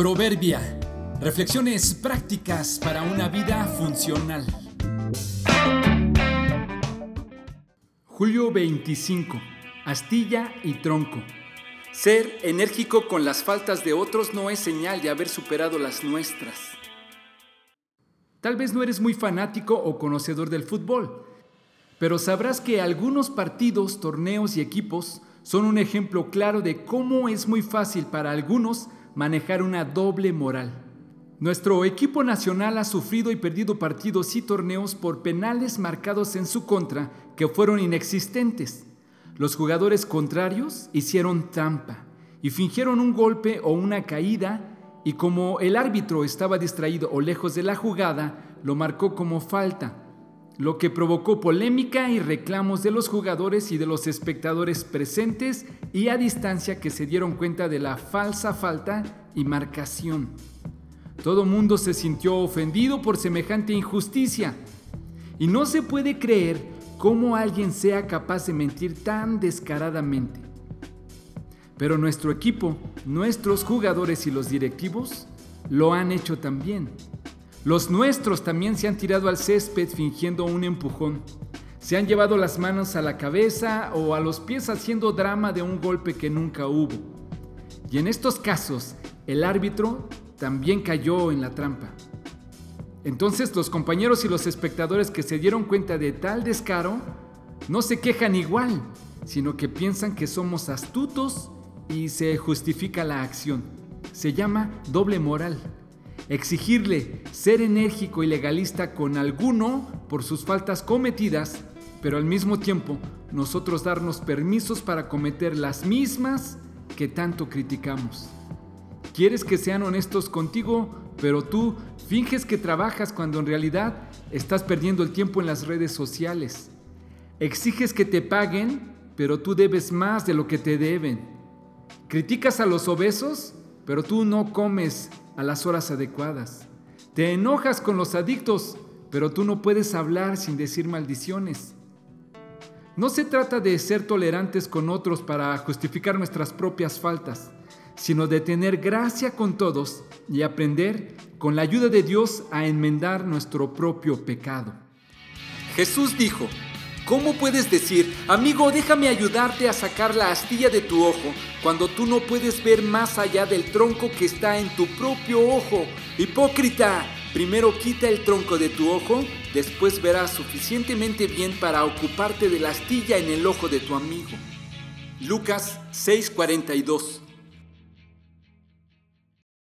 Proverbia. Reflexiones prácticas para una vida funcional. Julio 25. Astilla y tronco. Ser enérgico con las faltas de otros no es señal de haber superado las nuestras. Tal vez no eres muy fanático o conocedor del fútbol, pero sabrás que algunos partidos, torneos y equipos son un ejemplo claro de cómo es muy fácil para algunos manejar una doble moral. Nuestro equipo nacional ha sufrido y perdido partidos y torneos por penales marcados en su contra que fueron inexistentes. Los jugadores contrarios hicieron trampa y fingieron un golpe o una caída y como el árbitro estaba distraído o lejos de la jugada, lo marcó como falta, lo que provocó polémica y reclamos de los jugadores y de los espectadores presentes y a distancia que se dieron cuenta de la falsa falta y marcación. Todo mundo se sintió ofendido por semejante injusticia y no se puede creer cómo alguien sea capaz de mentir tan descaradamente. Pero nuestro equipo, nuestros jugadores y los directivos lo han hecho también. Los nuestros también se han tirado al césped fingiendo un empujón. Se han llevado las manos a la cabeza o a los pies haciendo drama de un golpe que nunca hubo. Y en estos casos, el árbitro también cayó en la trampa. Entonces los compañeros y los espectadores que se dieron cuenta de tal descaro no se quejan igual, sino que piensan que somos astutos y se justifica la acción. Se llama doble moral exigirle ser enérgico y legalista con alguno por sus faltas cometidas, pero al mismo tiempo nosotros darnos permisos para cometer las mismas que tanto criticamos. Quieres que sean honestos contigo, pero tú finges que trabajas cuando en realidad estás perdiendo el tiempo en las redes sociales. Exiges que te paguen, pero tú debes más de lo que te deben. Criticas a los obesos, pero tú no comes a las horas adecuadas. Te enojas con los adictos, pero tú no puedes hablar sin decir maldiciones. No se trata de ser tolerantes con otros para justificar nuestras propias faltas, sino de tener gracia con todos y aprender, con la ayuda de Dios, a enmendar nuestro propio pecado. Jesús dijo, ¿Cómo puedes decir, amigo, déjame ayudarte a sacar la astilla de tu ojo cuando tú no puedes ver más allá del tronco que está en tu propio ojo? Hipócrita, primero quita el tronco de tu ojo, después verás suficientemente bien para ocuparte de la astilla en el ojo de tu amigo. Lucas 6:42